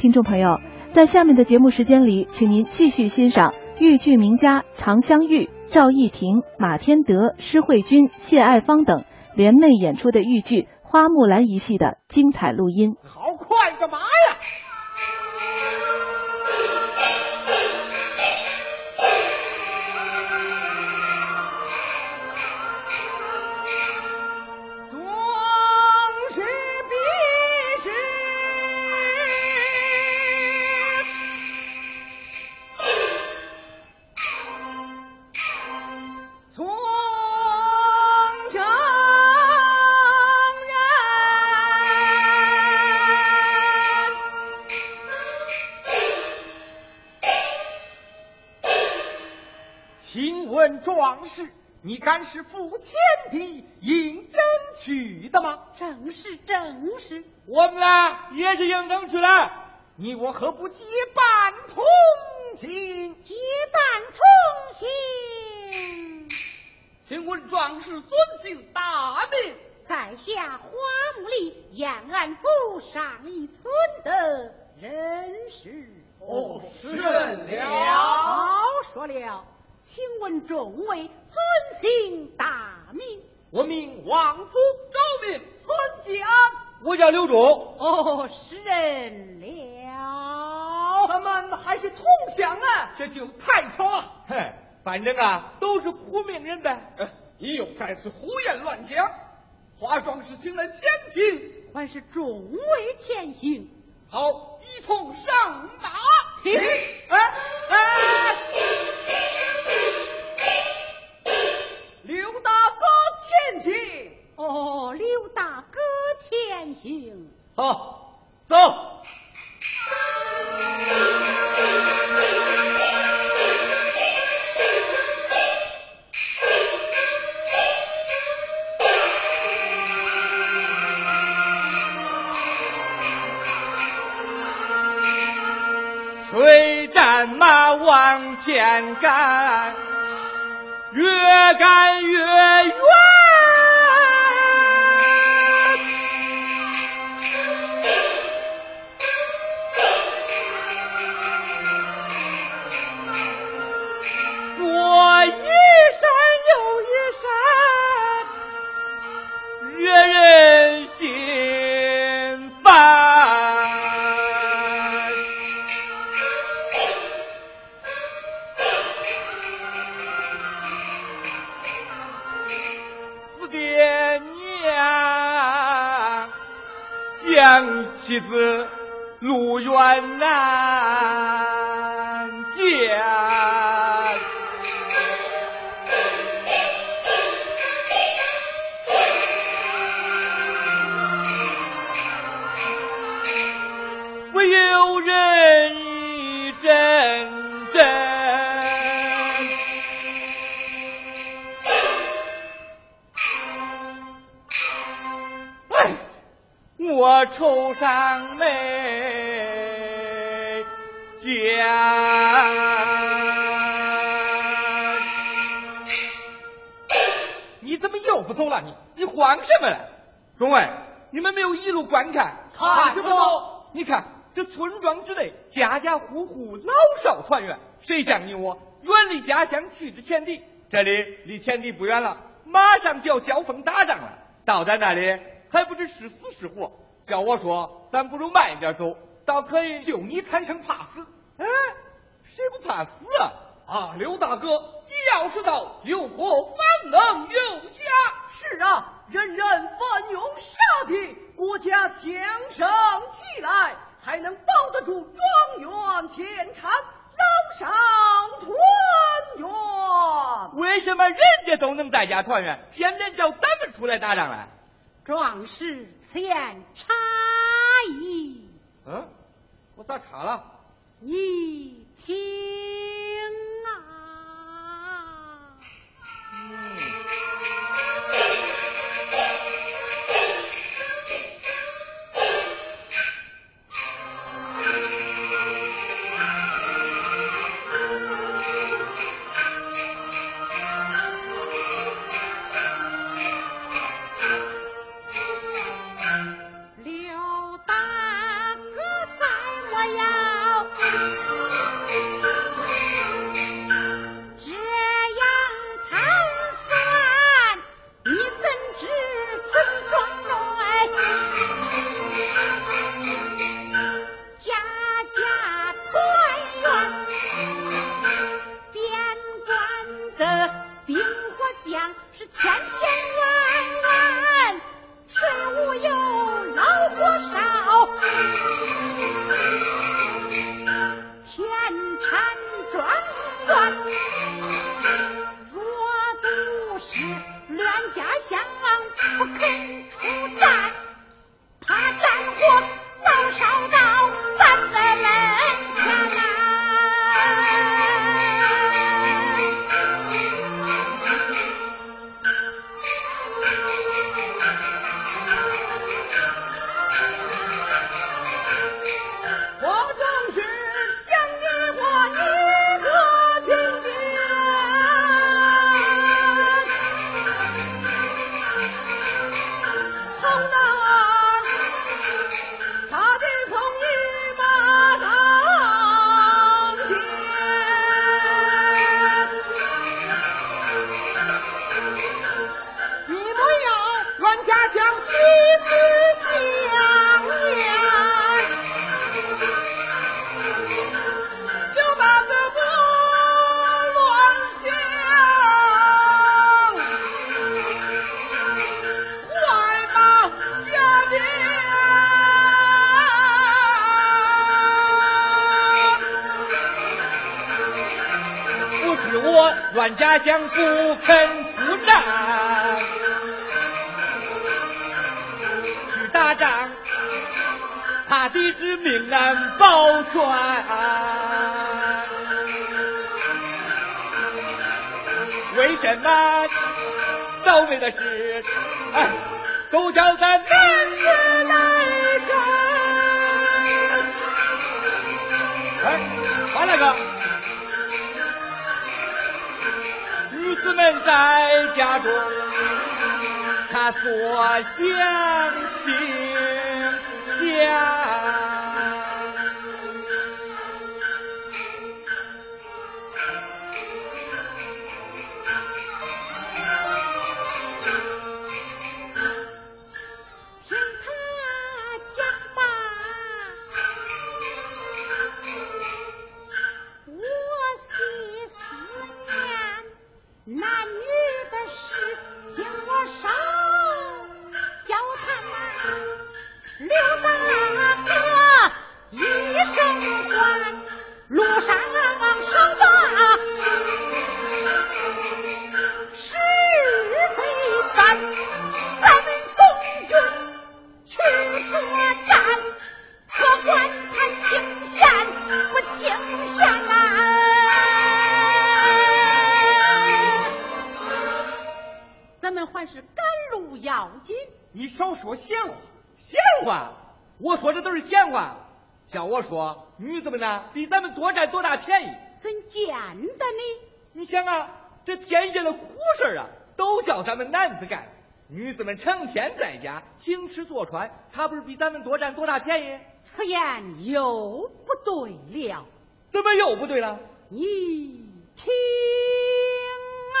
听众朋友，在下面的节目时间里，请您继续欣赏豫剧名家常香玉、赵艺婷、马天德、施慧君、谢爱芳等联袂演出的豫剧《花木兰》一戏的精彩录音。好快干嘛呀？你敢是付钱的应征去的吗？正是，正是。我们俩也是应征去的。你我何不结伴同行？结伴同行。请问壮士孙姓大名？在下花木里延安府上一村的人士。哦，是了。好说了。请问众位尊姓大名？我名王福，周名孙江，我叫刘忠。哦，是人了。咱们还是同乡啊，这就太巧了。嘿，反正啊，都是苦命人呗。你又开始胡言乱讲。化妆是请了前行，还是众位前行？好，一同上马。请！哎哎。行。好，走。水战马往前赶。越赶越远，我愁上眉间，你怎么又不走了？你你慌什么了？众位，你们没有一路观看，看什么？你看这村庄之内，家家户户老少团圆，谁像你我远离家乡去之前敌？这里离前敌不远了，马上就要交锋打仗了，到咱那里还不知是死是活。叫我说，咱不如慢一点走，倒可以。救你贪生怕死，哎，谁不怕死啊？啊，刘大哥，你要知道，有国方能有家。是啊，人人奋勇杀敌，国家强盛起来，才能保得住庄园田产，老少团圆。为什么人家都能在家团圆，偏偏叫咱们出来打仗来？壮士前差异。嗯，我咋查了？你听阮家将不肯出战，去打仗，怕的是命难保全。为什么？倒霉的是，哎，都叫咱男子来干。哎，马大哥，女子们在家中，她所想亲想。闲话，叫我说女子们呢，比咱们多占多大便宜？怎见得呢？你想啊，这天下的苦事啊，都叫咱们男子干，女子们成天在家行吃坐穿，她不是比咱们多占多大便宜？此言又不对了。怎么又不对了？你听啊！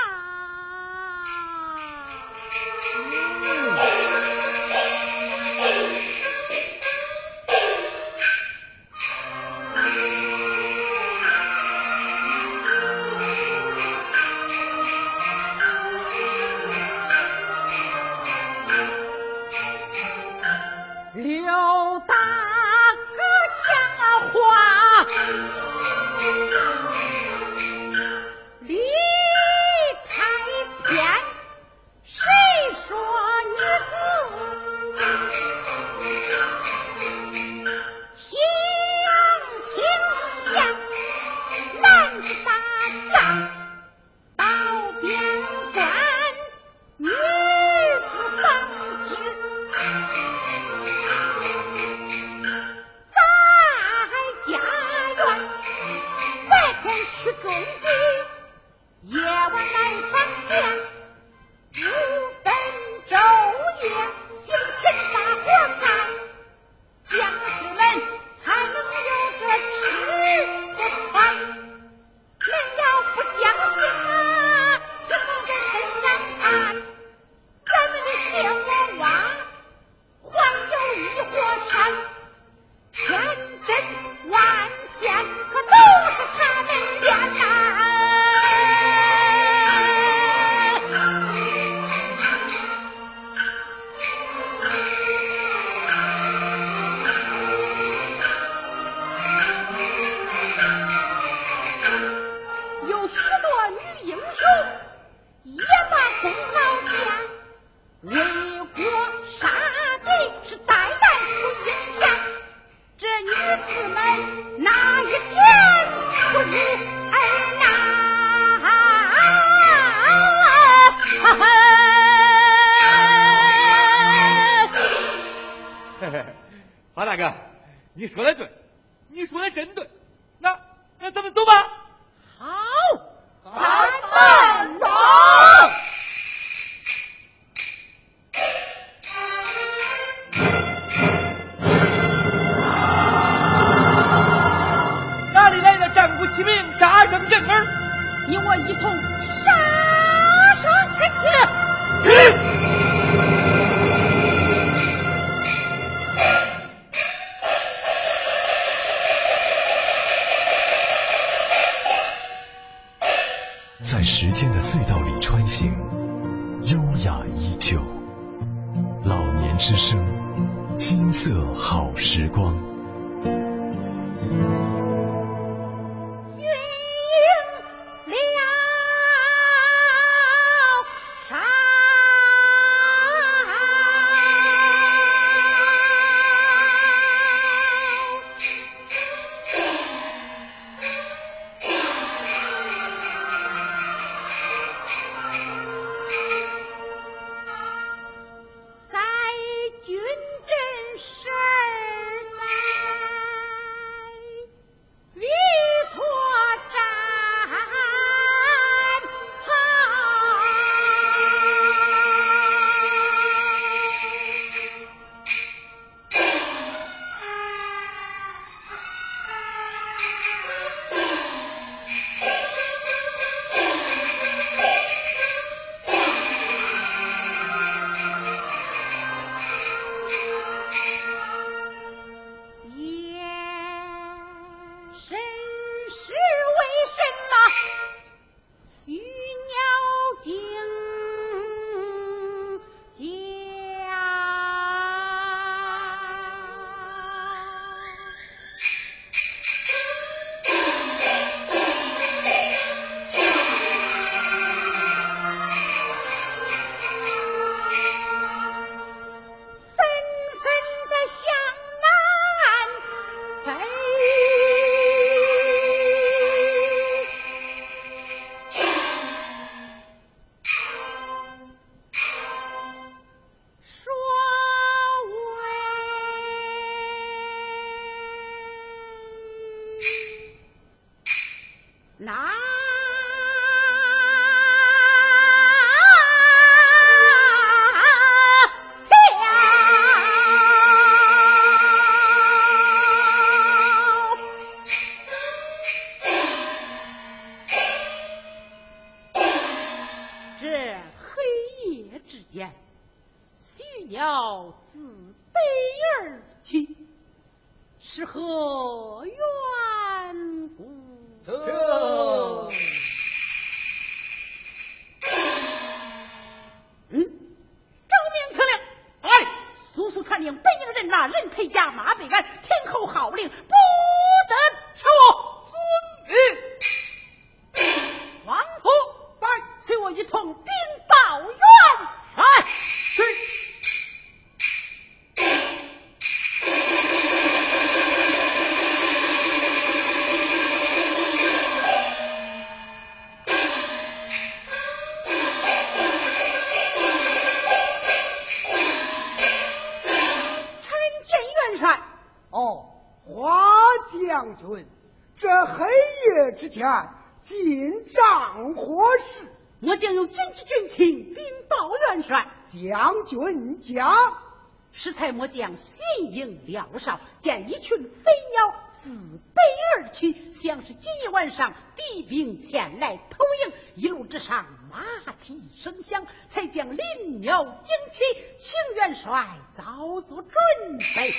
末将心营辽少，见一群飞鸟自北而去，像是今夜晚上敌兵前来偷营。一路之上马蹄声响，才将林鸟惊起，请元帅早做准备。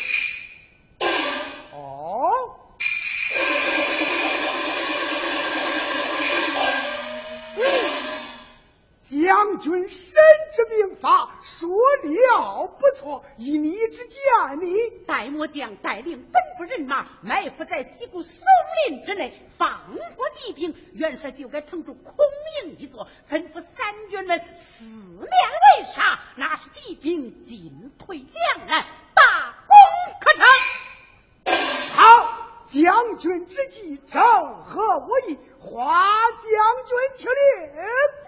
哦。军神之兵法说了不错，以你之见，你戴末将带领本部人马埋伏在西谷松林之内，放过敌兵。元帅就该腾出空营一座，吩咐三军们四面围杀，那是敌兵进退两难，大功可成。好。将军之计正合我意，华将军听令，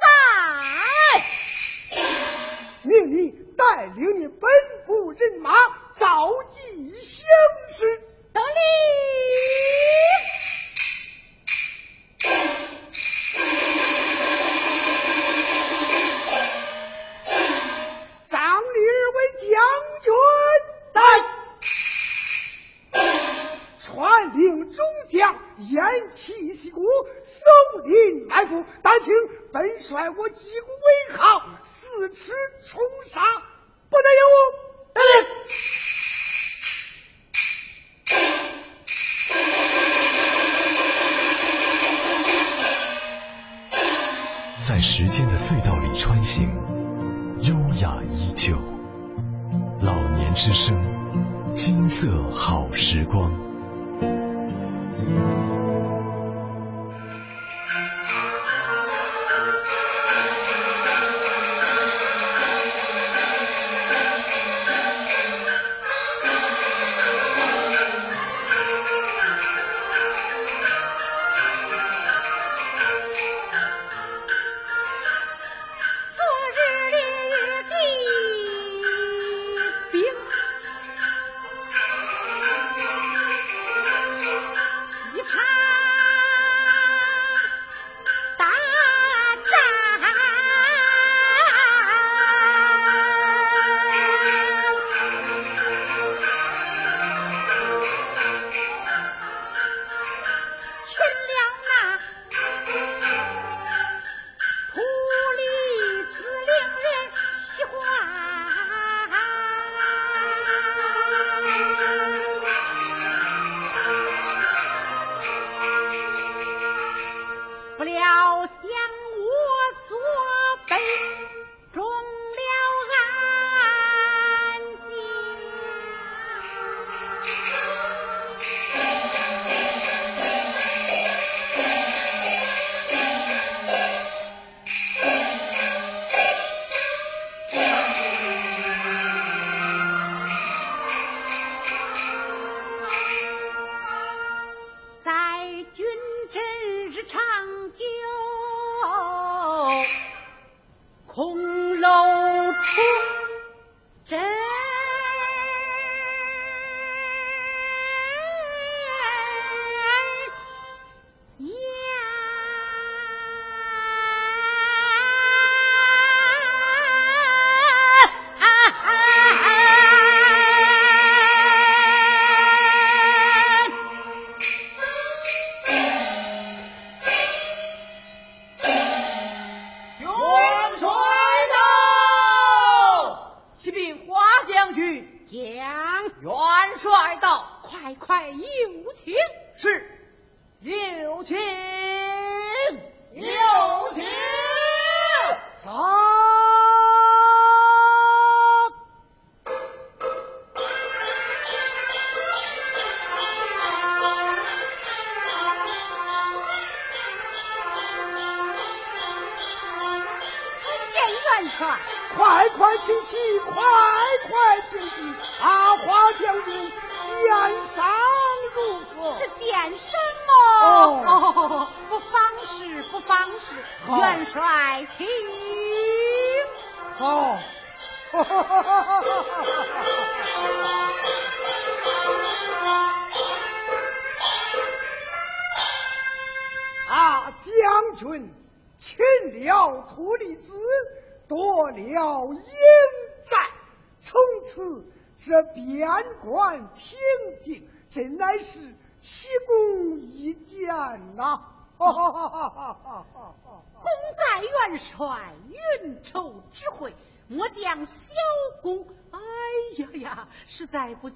在命你带领你本部人马召集乡士，得令。偃旗息鼓，松林埋伏。但请本帅我击鼓为号，四处冲杀，不得有误。得令。在时间的隧道里穿行，优雅依旧。老年之声，金色好时光。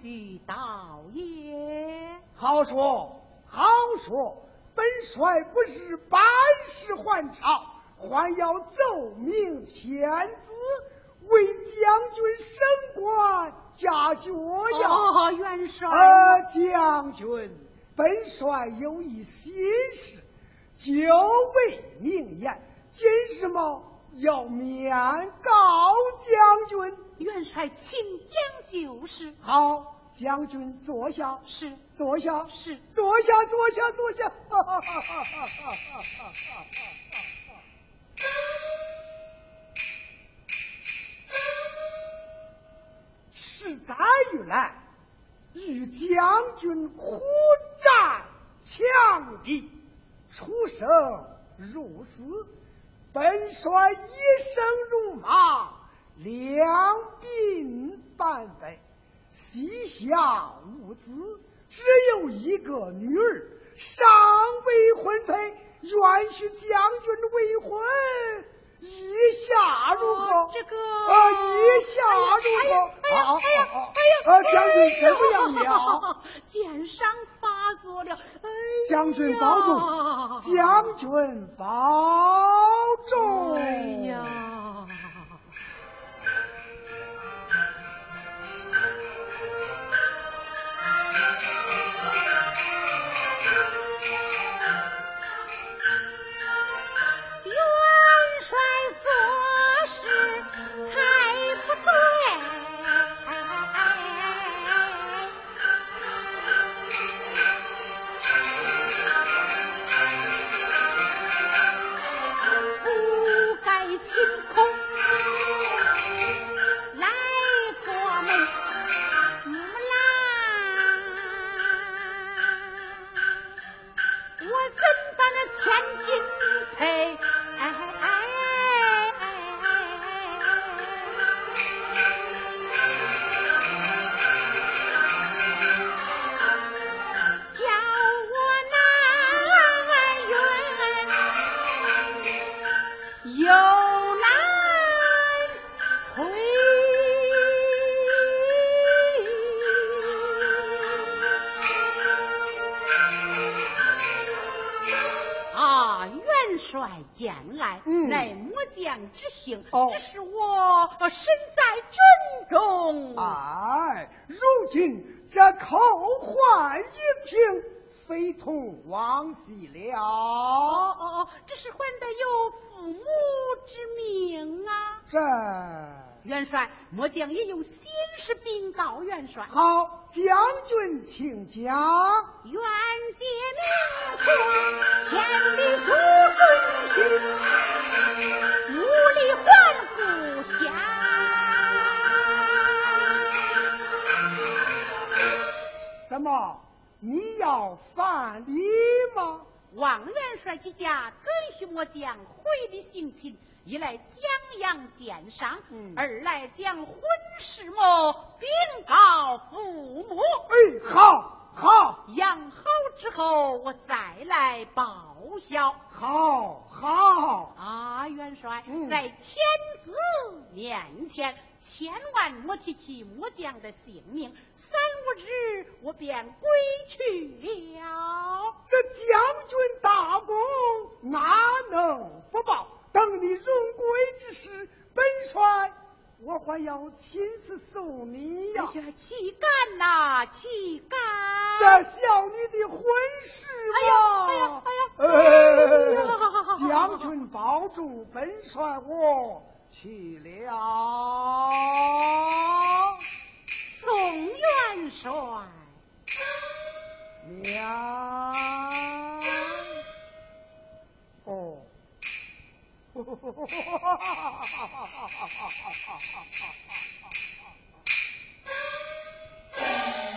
在不及道也。好说好说，本帅不是百世还朝。还要奏明天子，为将军升官加爵呀！哦，元帅。呃，将军，本帅有一心事，久未明言，今日么要面告将军。元帅，请讲就是。好。将军坐下，是。坐下，是。坐下，坐下，坐下。十载以来，与将军苦战强敌，出生入死，本帅一生戎马，两鬓斑白，膝下无子，只有一个女儿，尚未婚配，愿许将军未婚。意下如何？这个呃，意下如何？哎呀，哎呀，哎呀，呃，将军怎么样了？剑伤发作了。哎将军保重，将军保重。哎呀。也有心事禀告元帅。好，将军请讲。愿借明春，千里出征去，无力还故乡。怎么，你要反礼吗？望元帅几家准许末将回礼行亲。一来江阳见上，二来将婚事么禀告父母。哎，好，好，养好之后我再来报效。好，好啊，元帅，在天子面前，千万莫提起末将的性命，三五日我便归去了。这将军大功，哪能不报？等你荣归之时，本帅我还要亲自送你呀！哎呀，岂敢呐，岂敢！这小女的婚事嘛，哎呀，哎呀，哎呀！将军保重，本帅我去了。宋元帅，娘，哈哈哈哈。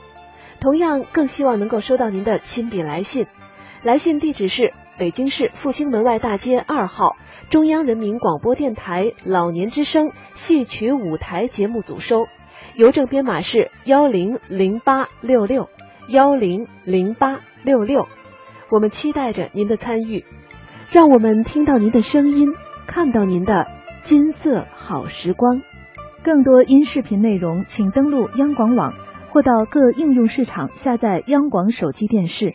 同样，更希望能够收到您的亲笔来信，来信地址是。北京市复兴门外大街二号中央人民广播电台老年之声戏曲舞台节目组收，邮政编码是幺零零八六六幺零零八六六。我们期待着您的参与，让我们听到您的声音，看到您的金色好时光。更多音视频内容，请登录央广网或到各应用市场下载央广手机电视。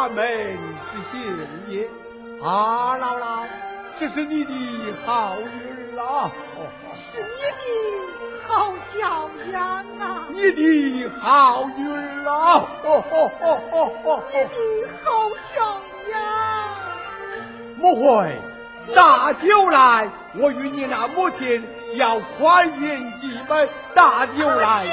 是华门之幸也。啊，姥姥，这是你的好女儿啊！是你的好教养啊！你的好女儿啊！哦哦哦哦哦！你的好教养。莫会，大酒来，我与你那母亲要宽饮几杯。大酒来，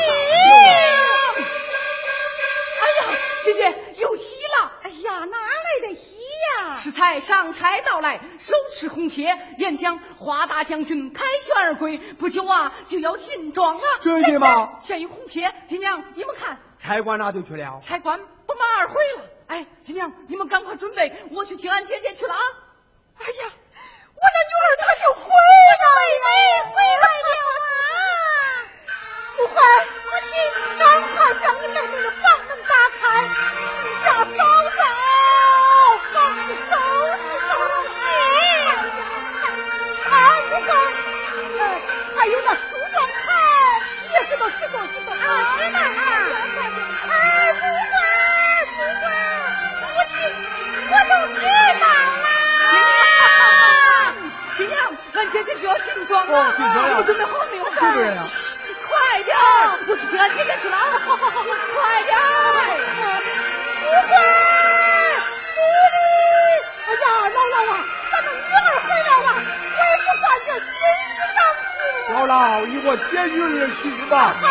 才上柴到来，手持红铁，言将华大将军凯旋而归，不久啊就要进庄了。真的吗？现有红铁，爹娘你们看。差官哪就去了？差官不马而回了。哎，爹娘你们赶快准备，我去请俺姐姐去了啊！哎呀，就要进庄了，进庄了，你们准备好没有？几个人啊？快点，我去接俺姐姐去了啊！快点！不会，不理。哎呀，姥姥啊，咱们女儿回来了，回去换件新衣裳去。姥姥，你我接女儿去吧。好，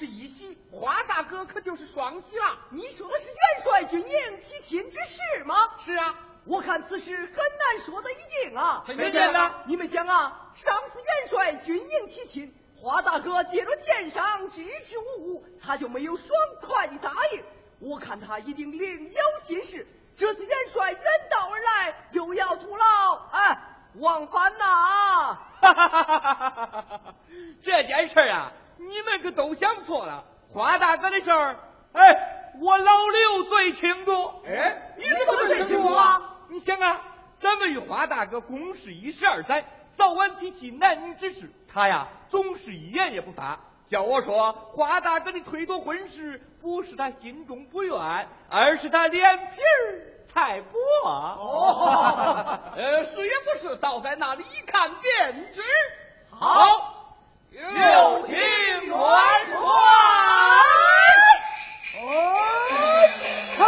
是一喜，花大哥可就是双喜了。你说的是元帅军营提亲之事吗？是啊，我看此事很难说的一定啊。很简单呐你们想啊，上次元帅军营提亲，花大哥借着箭伤支支吾吾，他就没有爽快的答应。我看他一定另有心事。这次元帅远道而来，又要徒劳，哎，往返呐、哈哈哈哈哈哈！这件事啊，你们可都想错了。花大哥的事儿，哎，我老刘最清楚。哎你怎么最清楚啊？你想啊，咱们与花大哥共事一十二载，早晚提起男女之事，他呀总是一言也不发。叫我说，花大哥的推脱婚事，不是他心中不愿，而是他脸皮儿太薄。哦 呃，是也不是，倒在那里一看便知。好，有请元帅。嗨！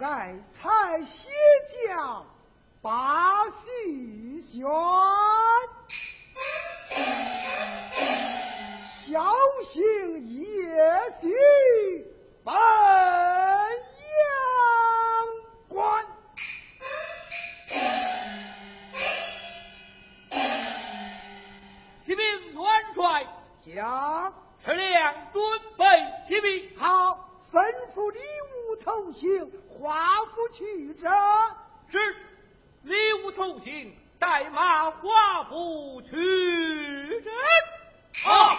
爱才写将把戏选，小心夜袭本帅，将车辆准备起兵。好，吩咐礼物同行，华府去者。是，礼物同行，带马华府去者。好。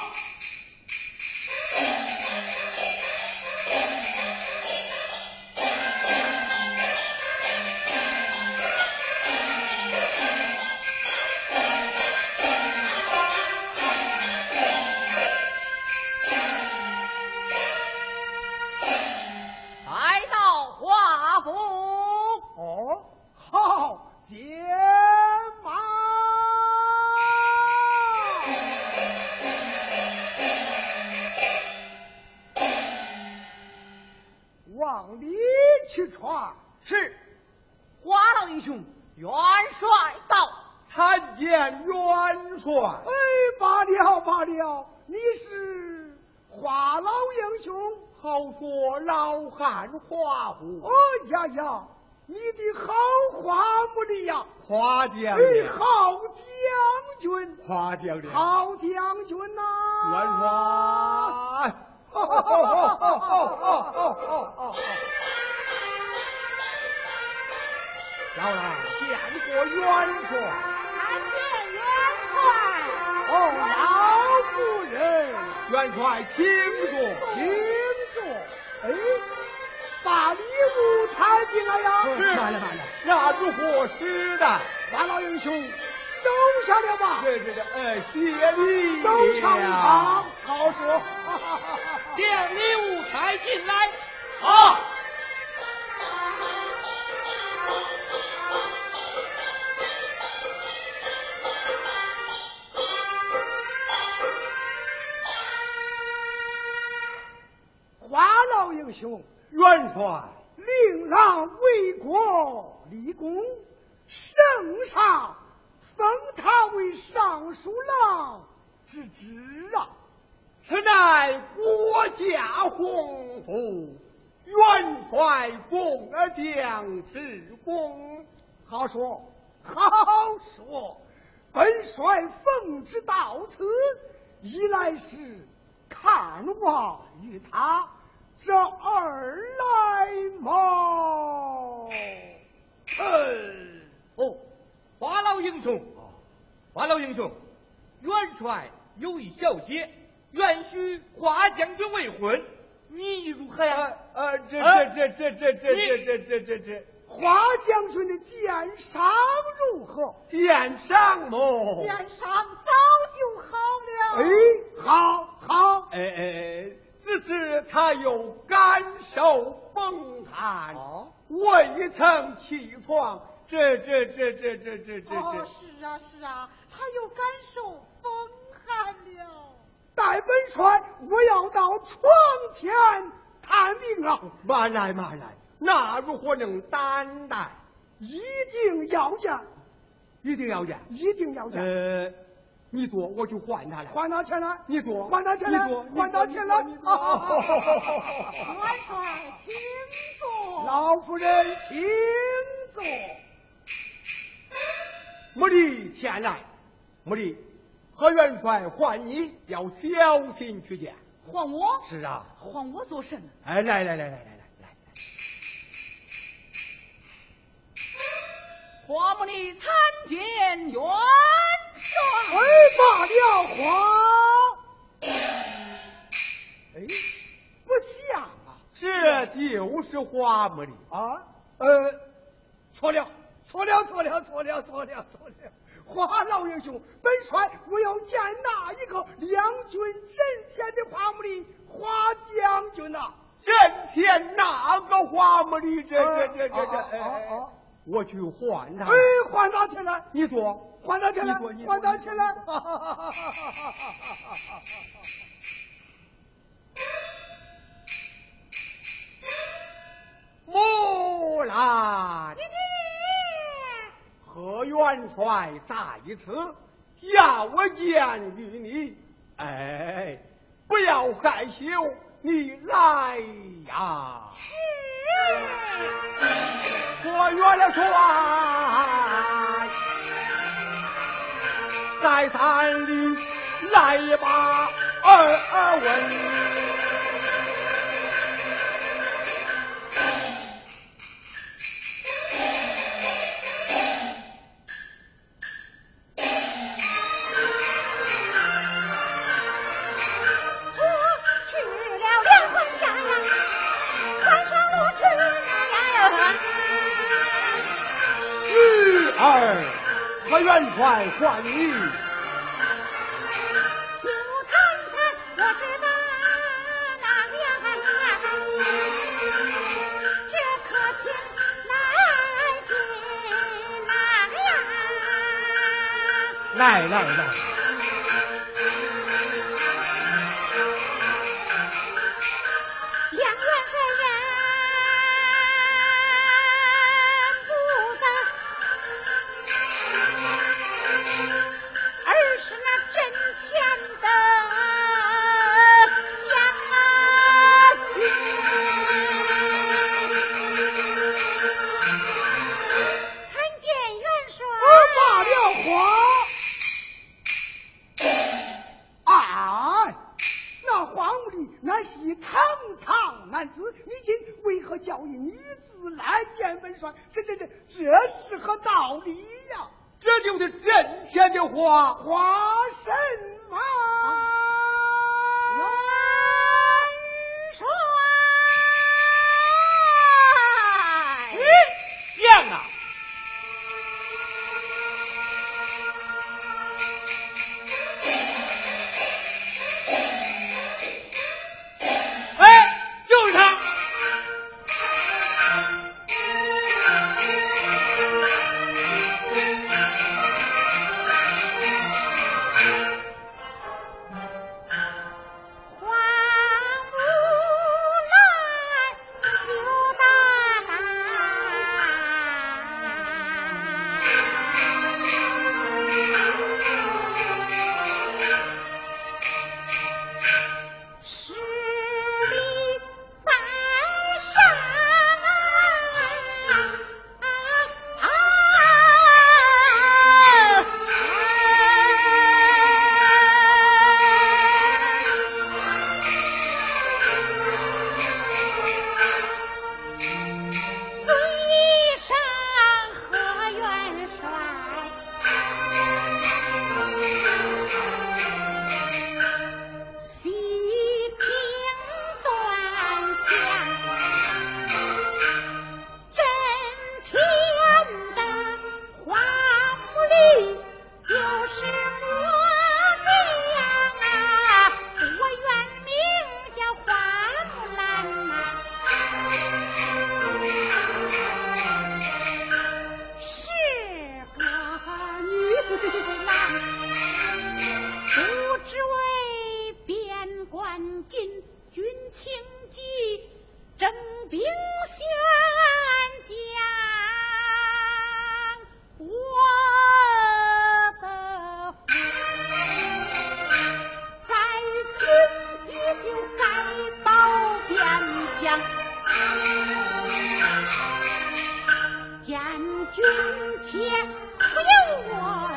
进来。好。花老英雄，元帅，令郎为国立功，圣上封他为尚书郎之职啊！此乃国家宏福，元帅奉将之功。好说，好说，本帅奉旨到此，一来是看望于他，这二来嘛，哦，花老英雄，花老英雄，元帅有一小姐，愿许花将军未婚，你如何呀？呃，这这这这这这这这这这这，花将军的剑伤如何？剑伤么？剑伤早就好了。哎，好，好，哎哎哎，只是他有感受风寒，哦未曾起床。这这这这这这这哦，是啊是啊，他又感受风寒了。待本帅，我要到床前探病啊！慢来慢来，那如何能担待？一定要见，一定要见。一定要见。呃，你坐，我就换他了。还他钱来，你坐，还他钱来你坐，还他钱来。你坐元帅，请坐。老夫人，请坐。没理前来，没理，何元帅唤你，要小心去见。换我？是啊，换我做甚？哎，来来来来来来来，花木里参见元帅。哎，罢了，花。哎，不像啊。这就是花木里。啊，呃，错了，错了，错了，错了，错了，错了。花老英雄，本帅我要见那一个两军阵前的花木里花将军呐、阵前那个花木里，这这这这这，啊啊啊。我去换他。哎，换他钱来，你坐，换他钱来你坐你，坐还他钱来。木兰，何元帅在此，要我见与你。哎，不要害羞，你来呀！是。何元帅在山里来把二问。美化你军帖不由我？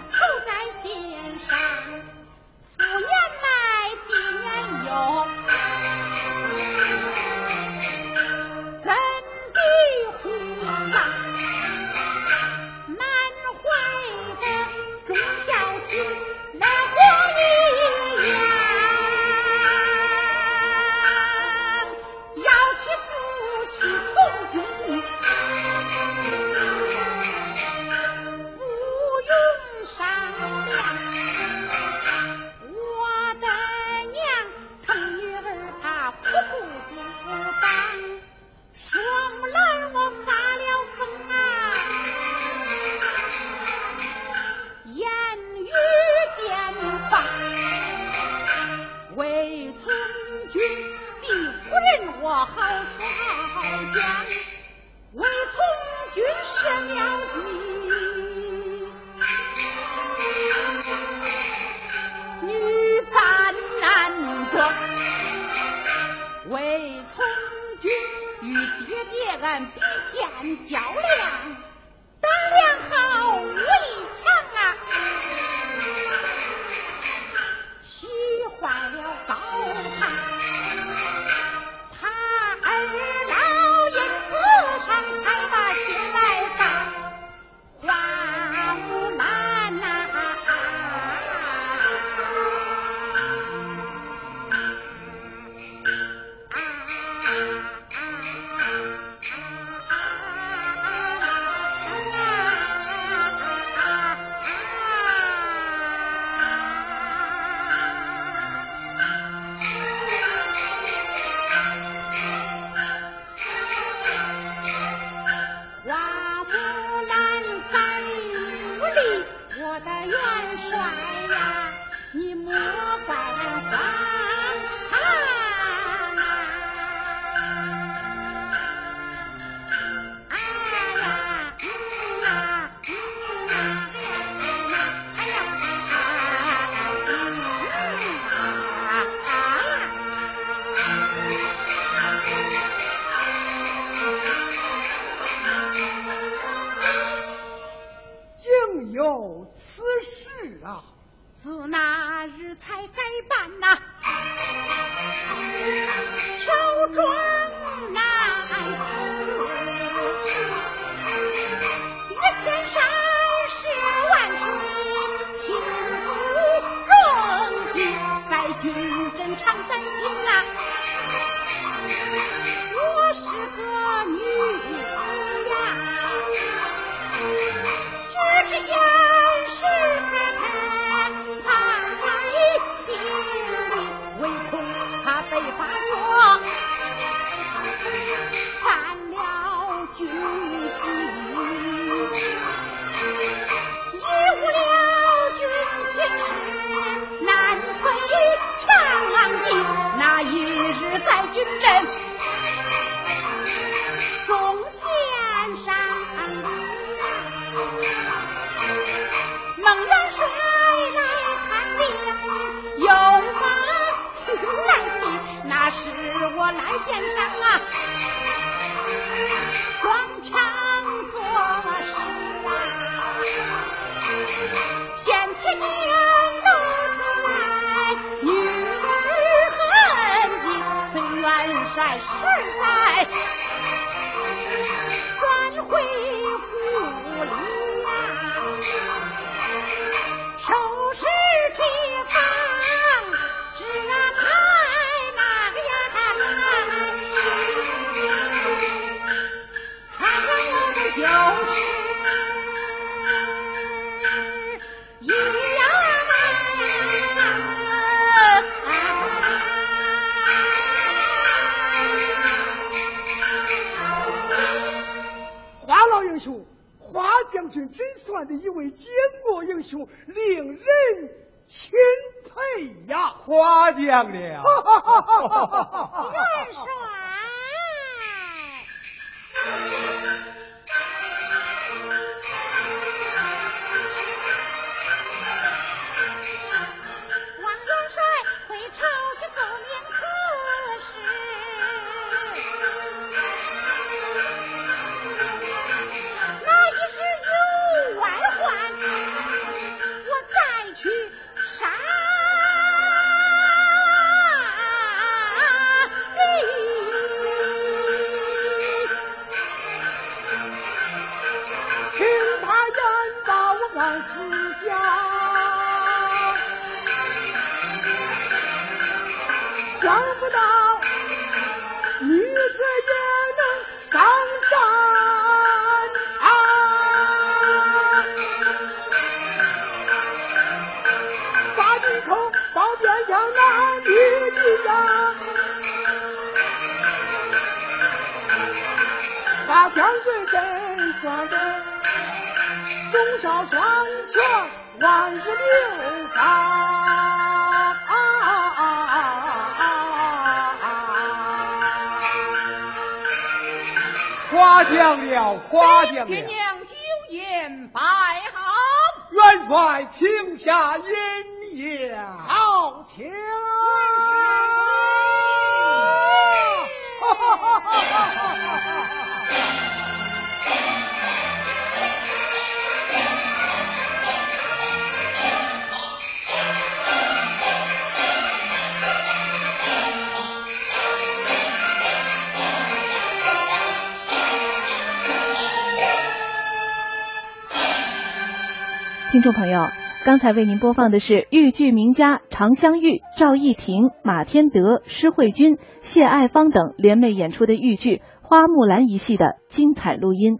听众朋友，刚才为您播放的是豫剧名家常香玉、赵艺婷、马天德、施慧君、谢爱芳等联袂演出的豫剧《花木兰》一戏的精彩录音。